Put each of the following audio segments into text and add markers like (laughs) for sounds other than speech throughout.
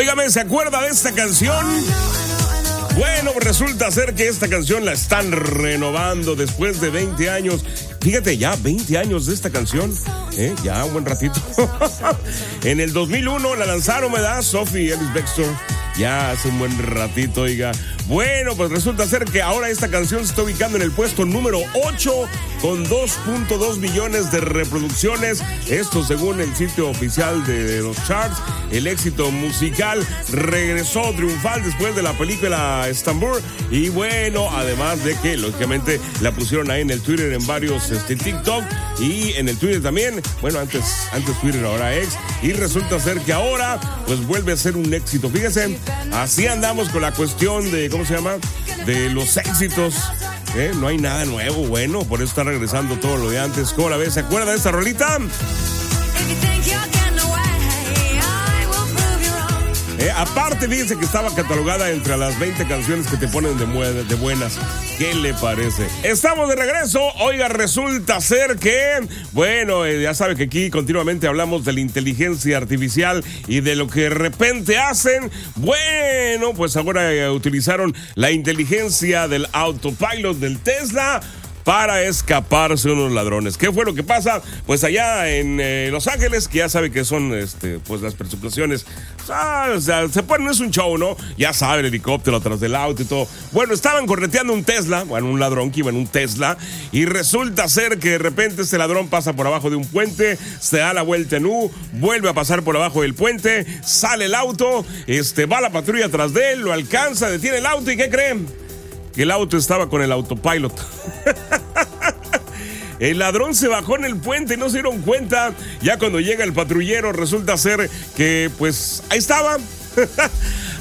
Óigame, ¿se acuerda de esta canción? Bueno, resulta ser que esta canción la están renovando después de 20 años. Fíjate, ya 20 años de esta canción. ¿eh? Ya un buen ratito. (laughs) en el 2001 la lanzaron, ¿verdad? Sophie Ellis Bextor. Ya hace un buen ratito, oiga. Bueno, pues resulta ser que ahora esta canción se está ubicando en el puesto número 8 con 2.2 millones de reproducciones. Esto según el sitio oficial de los charts. El éxito musical regresó triunfal después de la película Estambul. Y bueno, además de que lógicamente la pusieron ahí en el Twitter en varios este, TikTok y en el Twitter también. Bueno, antes, antes Twitter, ahora ex. Y resulta ser que ahora pues vuelve a ser un éxito. Fíjense, así andamos con la cuestión de ¿cómo se llama? De los éxitos. ¿eh? No hay nada nuevo, bueno, por eso está regresando todo lo de antes. ¿Cómo la ves? ¿Se acuerda de esta rolita? Eh, aparte, fíjense que estaba catalogada entre las 20 canciones que te ponen de, de, buenas. ¿Qué le parece? Estamos de regreso. Oiga, resulta ser que, bueno, eh, ya sabe que aquí continuamente hablamos de la inteligencia artificial y de lo que de repente hacen. Bueno, pues ahora eh, utilizaron la inteligencia del autopilot del Tesla para escaparse unos ladrones. ¿Qué fue lo que pasa? Pues allá en eh, Los Ángeles, que ya sabe que son este, pues las persecuciones. Ah, o sea, se ponen, es un show, ¿no? Ya sabe, el helicóptero atrás del auto y todo. Bueno, estaban correteando un Tesla, bueno, un ladrón que iba en un Tesla, y resulta ser que de repente este ladrón pasa por abajo de un puente, se da la vuelta en U, vuelve a pasar por abajo del puente, sale el auto, este, va la patrulla atrás de él, lo alcanza, detiene el auto y ¿qué creen? Que el auto estaba con el autopilot. (laughs) El ladrón se bajó en el puente no se dieron cuenta. Ya cuando llega el patrullero resulta ser que pues ahí estaba. (laughs)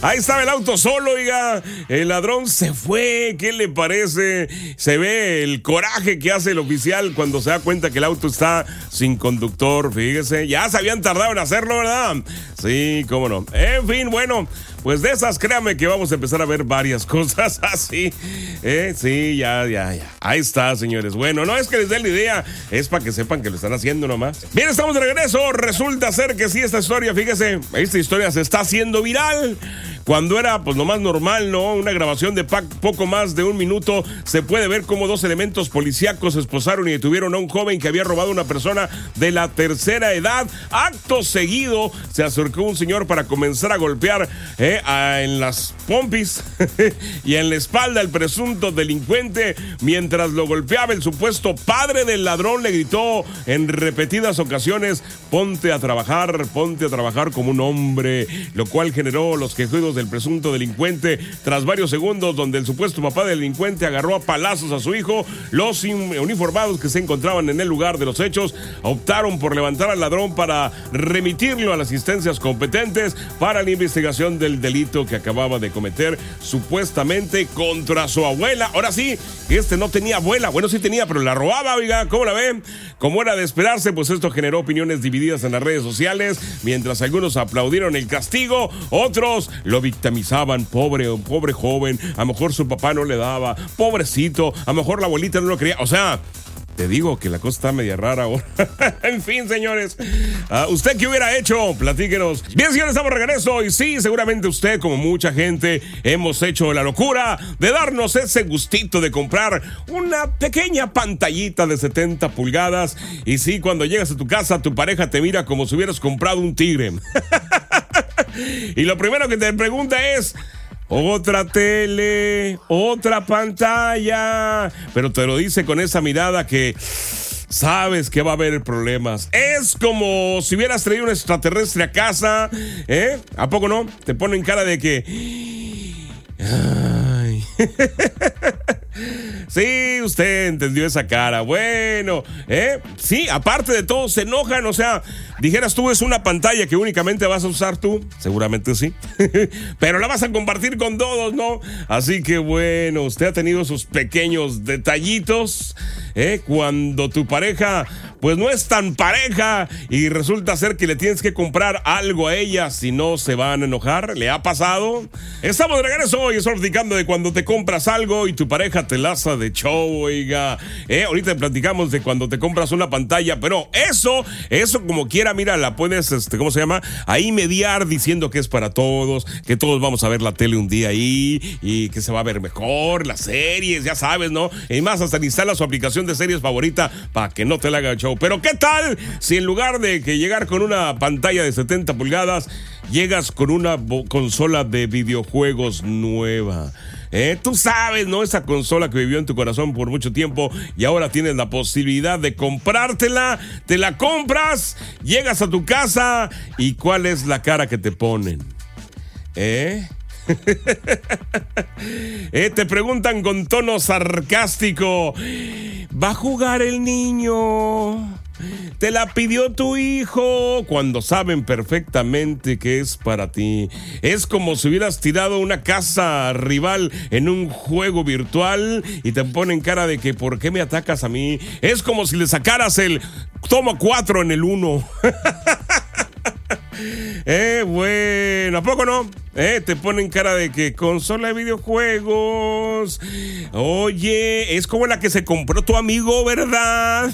Ahí estaba el auto solo, oiga. El ladrón se fue. ¿Qué le parece? Se ve el coraje que hace el oficial cuando se da cuenta que el auto está sin conductor. Fíjese. Ya se habían tardado en hacerlo, ¿verdad? Sí, cómo no. En fin, bueno. Pues de esas, créame que vamos a empezar a ver varias (laughs) cosas así. ¿eh? Sí, ya, ya, ya. Ahí está, señores. Bueno, no es que les dé la idea, es para que sepan que lo están haciendo nomás. Bien, estamos de regreso. Resulta ser que sí, esta historia, fíjese, esta historia se está haciendo viral. Cuando era pues lo más normal, ¿no? Una grabación de poco más de un minuto, se puede ver cómo dos elementos policíacos esposaron y detuvieron a un joven que había robado a una persona de la tercera edad. Acto seguido, se acercó un señor para comenzar a golpear eh, en las pompis (laughs) y en la espalda al presunto delincuente. Mientras lo golpeaba, el supuesto padre del ladrón le gritó en repetidas ocasiones, ponte a trabajar, ponte a trabajar como un hombre, lo cual generó los quejidos del presunto delincuente. Tras varios segundos donde el supuesto papá del delincuente agarró a palazos a su hijo, los uniformados que se encontraban en el lugar de los hechos optaron por levantar al ladrón para remitirlo a las instancias competentes para la investigación del delito que acababa de cometer supuestamente contra su abuela. Ahora sí, este no tenía abuela, bueno sí tenía, pero la robaba, oiga, ¿cómo la ven? Como era de esperarse, pues esto generó opiniones divididas en las redes sociales, mientras algunos aplaudieron el castigo, otros lo victimizaban, pobre, pobre joven, a lo mejor su papá no le daba, pobrecito, a lo mejor la abuelita no lo quería, o sea, te digo que la cosa está media rara ahora. (laughs) en fin, señores. Ah, ¿Usted qué hubiera hecho? Platíquenos. Bien, señores, estamos de regreso. Y sí, seguramente usted, como mucha gente, hemos hecho la locura de darnos ese gustito de comprar una pequeña pantallita de 70 pulgadas. Y sí, cuando llegas a tu casa, tu pareja te mira como si hubieras comprado un tigre. (laughs) y lo primero que te pregunta es. Otra tele, otra pantalla. Pero te lo dice con esa mirada que sabes que va a haber problemas. Es como si hubieras traído un extraterrestre a casa, ¿eh? ¿A poco no? Te ponen cara de que... Ay. (laughs) Sí, usted entendió esa cara. Bueno, ¿eh? Sí, aparte de todo, se enojan. O sea, dijeras tú, es una pantalla que únicamente vas a usar tú. Seguramente sí. (laughs) Pero la vas a compartir con todos, ¿no? Así que bueno, usted ha tenido sus pequeños detallitos. ¿eh? Cuando tu pareja, pues no es tan pareja y resulta ser que le tienes que comprar algo a ella, si no se van a enojar. ¿Le ha pasado? Estamos de regreso hoy, estamos platicando de cuando te compras algo y tu pareja te laza de show, oiga. Eh, ahorita platicamos de cuando te compras una pantalla, pero eso, eso como quiera mira, la puedes, este, ¿cómo se llama? Ahí mediar diciendo que es para todos, que todos vamos a ver la tele un día ahí y que se va a ver mejor, las series, ya sabes, ¿no? Y más, hasta instala su aplicación de series favorita para que no te la haga el Pero ¿qué tal si en lugar de que llegar con una pantalla de 70 pulgadas, llegas con una consola de videojuegos nueva? ¿Eh? Tú sabes, ¿no? Esa consola que vivió en tu corazón por mucho tiempo y ahora tienes la posibilidad de comprártela, te la compras, llegas a tu casa y ¿cuál es la cara que te ponen? ¿Eh? (laughs) eh te preguntan con tono sarcástico, ¿va a jugar el niño? Te la pidió tu hijo cuando saben perfectamente que es para ti. Es como si hubieras tirado una casa rival en un juego virtual y te ponen cara de que ¿por qué me atacas a mí? Es como si le sacaras el toma cuatro en el uno. (laughs) eh, bueno, ¿a poco no? Eh, te ponen cara de que consola de videojuegos. Oye, es como la que se compró tu amigo, ¿verdad?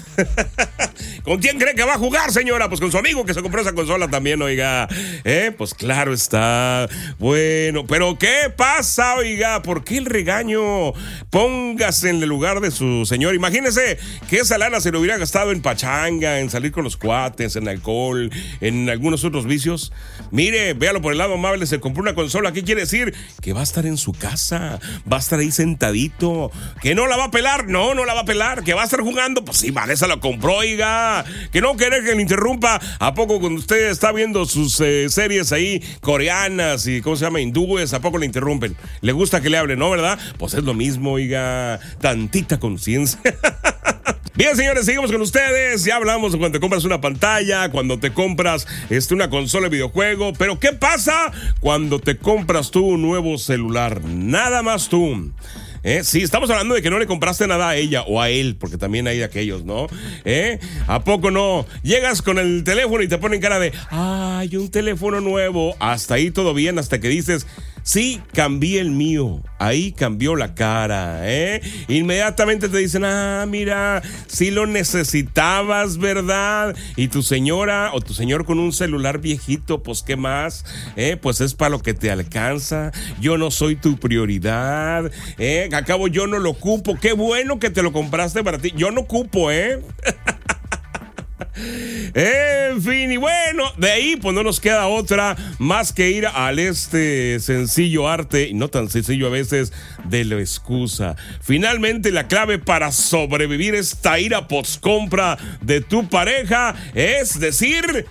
(laughs) ¿Con quién cree que va a jugar, señora? Pues con su amigo que se compró esa consola también, oiga. Eh, pues claro está. Bueno, pero ¿qué pasa, oiga? ¿Por qué el regaño? Póngase en el lugar de su señor. Imagínese que esa lana se lo hubiera gastado en pachanga, en salir con los cuates, en alcohol, en algunos otros vicios. Mire, véalo por el lado amable, se compró una consola, ¿qué quiere decir? Que va a estar en su casa, va a estar ahí sentadito, que no la va a pelar, no, no la va a pelar, que va a estar jugando, pues sí, Vanessa lo compró, oiga, que no quiere que le interrumpa, ¿a poco cuando usted está viendo sus eh, series ahí coreanas y, ¿cómo se llama? Hindúes, ¿a poco le interrumpen? ¿Le gusta que le hable, no, verdad? Pues es lo mismo, oiga, tantita conciencia. (laughs) Bien, señores, seguimos con ustedes. Ya hablamos de cuando te compras una pantalla, cuando te compras este, una consola de videojuego. Pero, ¿qué pasa cuando te compras tú un nuevo celular? Nada más tú. ¿Eh? Sí, estamos hablando de que no le compraste nada a ella o a él, porque también hay aquellos, ¿no? ¿Eh? ¿A poco no? Llegas con el teléfono y te ponen cara de, ay, un teléfono nuevo. Hasta ahí todo bien, hasta que dices, Sí, cambié el mío. Ahí cambió la cara, ¿eh? Inmediatamente te dicen, ah, mira, si lo necesitabas, ¿verdad? Y tu señora o tu señor con un celular viejito, pues, ¿qué más? ¿Eh? Pues es para lo que te alcanza. Yo no soy tu prioridad, ¿eh? Acabo, yo no lo ocupo. Qué bueno que te lo compraste para ti. Yo no ocupo, ¿eh? (laughs) En fin, y bueno, de ahí pues no nos queda otra más que ir al este sencillo arte, y no tan sencillo a veces, de la excusa. Finalmente la clave para sobrevivir esta ira post compra de tu pareja es decir,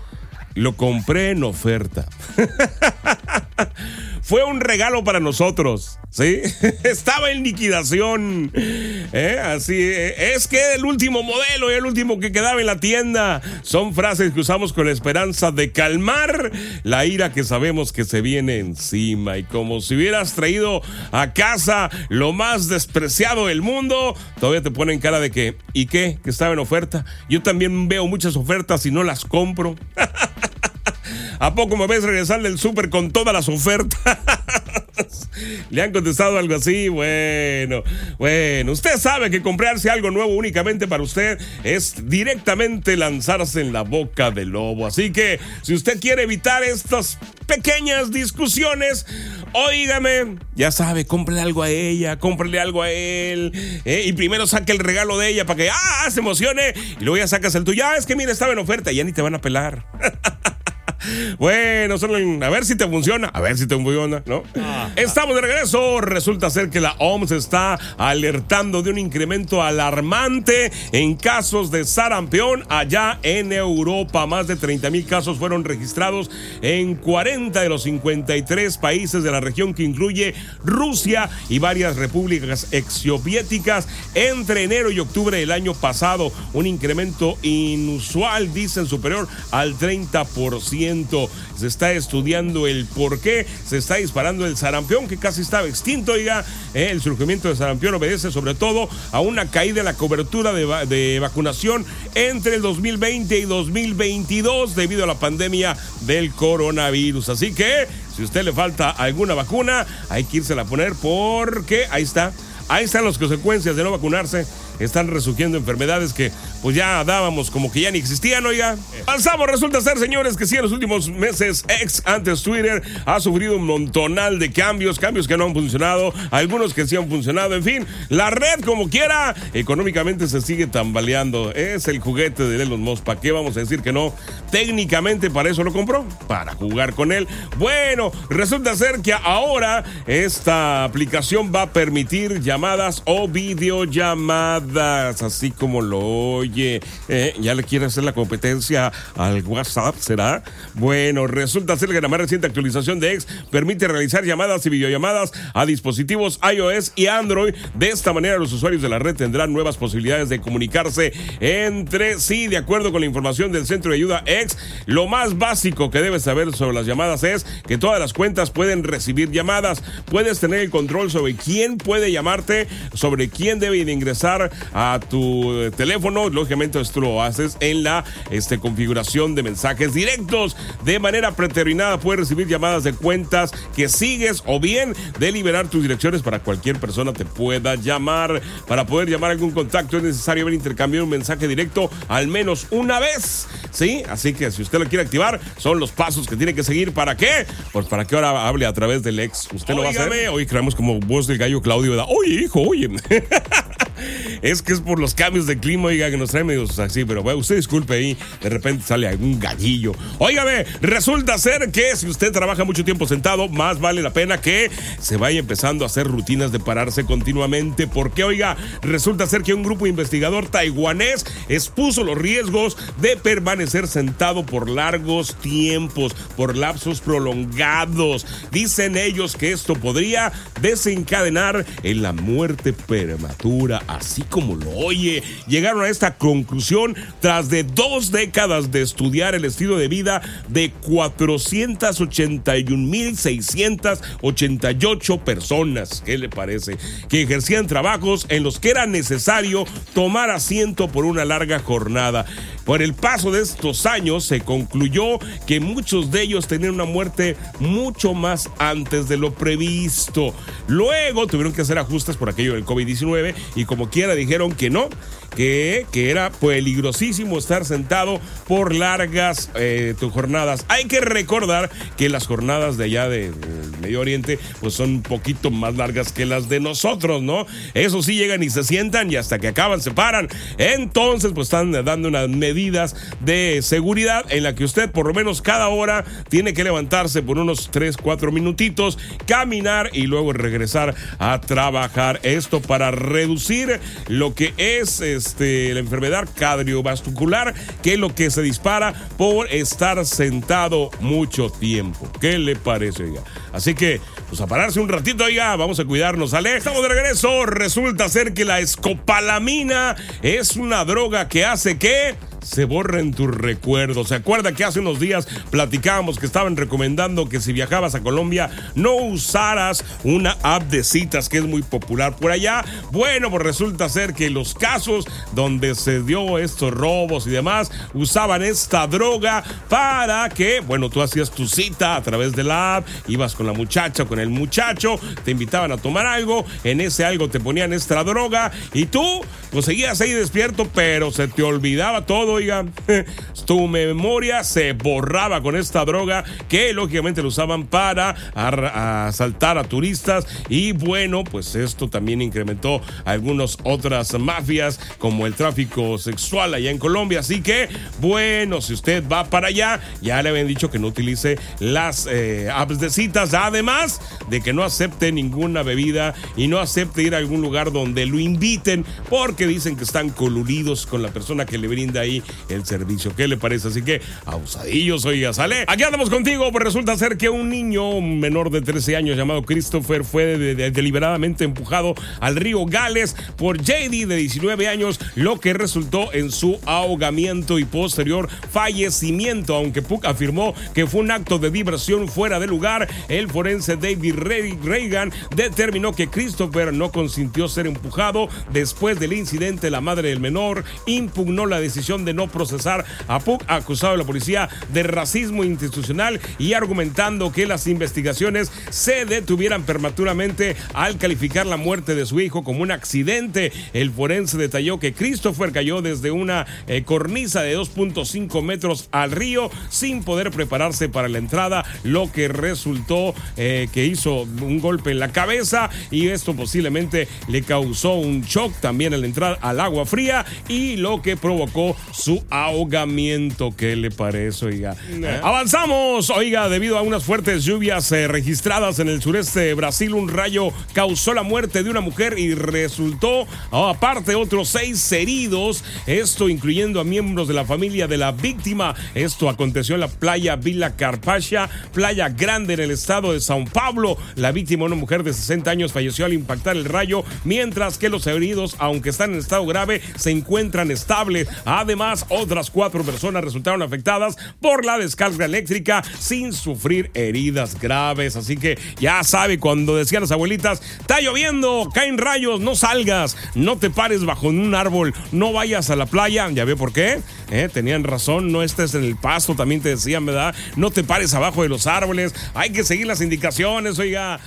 lo compré en oferta. (laughs) (laughs) Fue un regalo para nosotros, ¿sí? (laughs) Estaba en liquidación. ¿eh? Así es que el último modelo y el último que quedaba en la tienda son frases que usamos con la esperanza de calmar la ira que sabemos que se viene encima. Y como si hubieras traído a casa lo más despreciado del mundo, todavía te ponen cara de que, ¿y qué? Que estaba en oferta. Yo también veo muchas ofertas y no las compro. (laughs) ¿A poco me ves regresar del súper con todas las ofertas? (laughs) ¿Le han contestado algo así? Bueno, bueno, usted sabe que comprarse algo nuevo únicamente para usted es directamente lanzarse en la boca del lobo. Así que si usted quiere evitar estas pequeñas discusiones, óigame, ya sabe, cómprele algo a ella, cómprele algo a él, ¿eh? y primero saque el regalo de ella para que, ah, se emocione, y luego ya sacas el tuyo, ah, es que mira, estaba en oferta, ya ni te van a pelar. (laughs) Bueno, a ver si te funciona, a ver si te funciona, ¿no? Ah. Estamos de regreso. Resulta ser que la OMS está alertando de un incremento alarmante en casos de sarampión allá en Europa. Más de 30 mil casos fueron registrados en 40 de los 53 países de la región que incluye Rusia y varias repúblicas exsoviéticas entre enero y octubre del año pasado. Un incremento inusual, dicen, superior al 30% se está estudiando el por qué se está disparando el sarampión, que casi estaba extinto, oiga. Eh, el surgimiento del sarampión obedece sobre todo a una caída en la cobertura de, vacunación entre el 2020 y 2022 debido a la pandemia del coronavirus. Así que, si a usted le falta alguna vacuna, hay que irse a poner porque ahí está. Ahí están las consecuencias de no vacunarse están resurgiendo enfermedades que pues ya dábamos como que ya ni existían, oiga. Avanzamos, resulta ser, señores, que sí, en los últimos meses, ex antes Twitter ha sufrido un montonal de cambios, cambios que no han funcionado, algunos que sí han funcionado, en fin, la red como quiera, económicamente se sigue tambaleando. Es el juguete de Elon Musk, ¿para qué vamos a decir que no? Técnicamente para eso lo compró, para jugar con él. Bueno, resulta ser que ahora esta aplicación va a permitir llamadas o videollamadas, así como lo oye. Eh, ya le quiere hacer la competencia al WhatsApp, ¿será? Bueno, resulta ser que la más reciente actualización de X permite realizar llamadas y videollamadas a dispositivos iOS y Android. De esta manera, los usuarios de la red tendrán nuevas posibilidades de comunicarse entre sí. De acuerdo con la información del Centro de Ayuda X, lo más básico que debes saber sobre las llamadas es que todas las cuentas pueden recibir llamadas. Puedes tener el control sobre quién puede llamarte, sobre quién debe ingresar a tu teléfono. Lógicamente, esto lo haces en la este, configuración de mensajes directos. De manera predeterminada, puedes recibir llamadas de cuentas que sigues o bien de liberar tus direcciones para cualquier persona te pueda llamar. Para poder llamar a algún contacto es necesario haber intercambiado un mensaje directo al menos una vez. ¿Sí? Así que si usted lo quiere activar, son los pasos que tiene que seguir. ¿Para qué? Pues para que ahora hable a través del ex. ¿Usted lo va a hacer? Hoy creamos como voz del gallo Claudio. Oye, hijo, oye. (laughs) es que es por los cambios de clima, oiga, que nos trae medio así, pero bueno, usted disculpe ahí, de repente sale algún gallillo. Óigame, resulta ser que si usted trabaja mucho tiempo sentado, más vale la pena que se vaya empezando a hacer rutinas de pararse continuamente, porque oiga, resulta ser que un grupo investigador taiwanés expuso los riesgos de permanecer sentado por largos tiempos, por lapsos prolongados. Dicen ellos que esto podría desencadenar en la muerte prematura así como lo oye. Llegaron a esta conclusión tras de dos décadas de estudiar el estilo de vida de 481.688 personas. ¿Qué le parece? Que ejercían trabajos en los que era necesario tomar asiento por una larga jornada. Por el paso de estos años se concluyó que muchos de ellos tenían una muerte mucho más antes de lo previsto. Luego tuvieron que hacer ajustes por aquello del COVID-19 y como quiera dijeron que no, que, que era peligrosísimo estar sentado por largas eh, jornadas. Hay que recordar que las jornadas de allá de, Medio Oriente pues son un poquito más largas que las de nosotros, ¿no? Eso sí llegan y se sientan y hasta que acaban se paran. Entonces pues están dando unas medidas de seguridad en la que usted por lo menos cada hora tiene que levantarse por unos 3, 4 minutitos, caminar y luego regresar a trabajar. Esto para reducir lo que es este, la enfermedad cardiovascular, que es lo que se dispara por estar sentado mucho tiempo. ¿Qué le parece, oiga? Así que, pues a pararse un ratito, oiga, vamos a cuidarnos, ¿sale? Estamos de regreso. Resulta ser que la escopalamina es una droga que hace que se borren tus recuerdos. ¿Se acuerda que hace unos días platicábamos que estaban recomendando que si viajabas a Colombia no usaras una app de citas que es muy popular por allá? Bueno, pues resulta ser que los casos donde se dio estos robos y demás usaban esta droga para que, bueno, tú hacías tu cita a través de la app, ibas con la muchacha, con el muchacho, te invitaban a tomar algo, en ese algo te ponían esta droga y tú pues seguías ahí despierto, pero se te olvidaba todo oiga, (laughs) tu memoria se borraba con esta droga que lógicamente lo usaban para asaltar a turistas y bueno, pues esto también incrementó algunas otras mafias como el tráfico sexual allá en Colombia. Así que, bueno, si usted va para allá, ya le habían dicho que no utilice las eh, apps de citas, además de que no acepte ninguna bebida y no acepte ir a algún lugar donde lo inviten porque dicen que están coludidos con la persona que le brinda ahí el servicio. ¿Qué le parece? Así que, abusadillos, oiga, sale. Aquí andamos contigo, pues resulta ser que un niño menor de 13 años llamado Christopher fue deliberadamente empujado al río Gales por JD de 19 años, lo que resultó en su ahogamiento y posterior fallecimiento, aunque Puck afirmó que fue un acto de diversión fuera de lugar. El forense David Reagan determinó que Christopher no consintió ser empujado después del incidente la madre del menor impugnó la decisión de no procesar a Puck, acusado de la policía de racismo institucional y argumentando que las investigaciones se detuvieran prematuramente al calificar la muerte de su hijo como un accidente. El forense detalló que Christopher cayó desde una eh, cornisa de 2.5 metros al río sin poder prepararse para la entrada, lo que resultó eh, que hizo un golpe en la cabeza y esto posiblemente le causó un shock también al entrar al agua fría y lo que provocó su ahogamiento. ¿Qué le parece, oiga? Avanzamos, oiga, debido a unas fuertes lluvias eh, registradas en el sureste de Brasil, un rayo causó la muerte de una mujer y resultó, oh, aparte, otros seis heridos, esto incluyendo a miembros de la familia de la víctima. Esto aconteció en la playa Villa Carpacha, playa grande en el estado de Sao Paulo. La víctima, una mujer de 60 años, falleció al impactar el rayo, mientras que los heridos, aunque están en estado grave, se encuentran estables. Además, otras cuatro personas resultaron afectadas por la descarga eléctrica sin sufrir heridas graves. Así que ya sabe, cuando decían las abuelitas, está lloviendo, caen rayos, no salgas, no te pares bajo un árbol, no vayas a la playa. ¿Ya ve por qué? ¿Eh? Tenían razón, no estés en el pasto, también te decían, ¿verdad? No te pares abajo de los árboles, hay que seguir las indicaciones, oiga.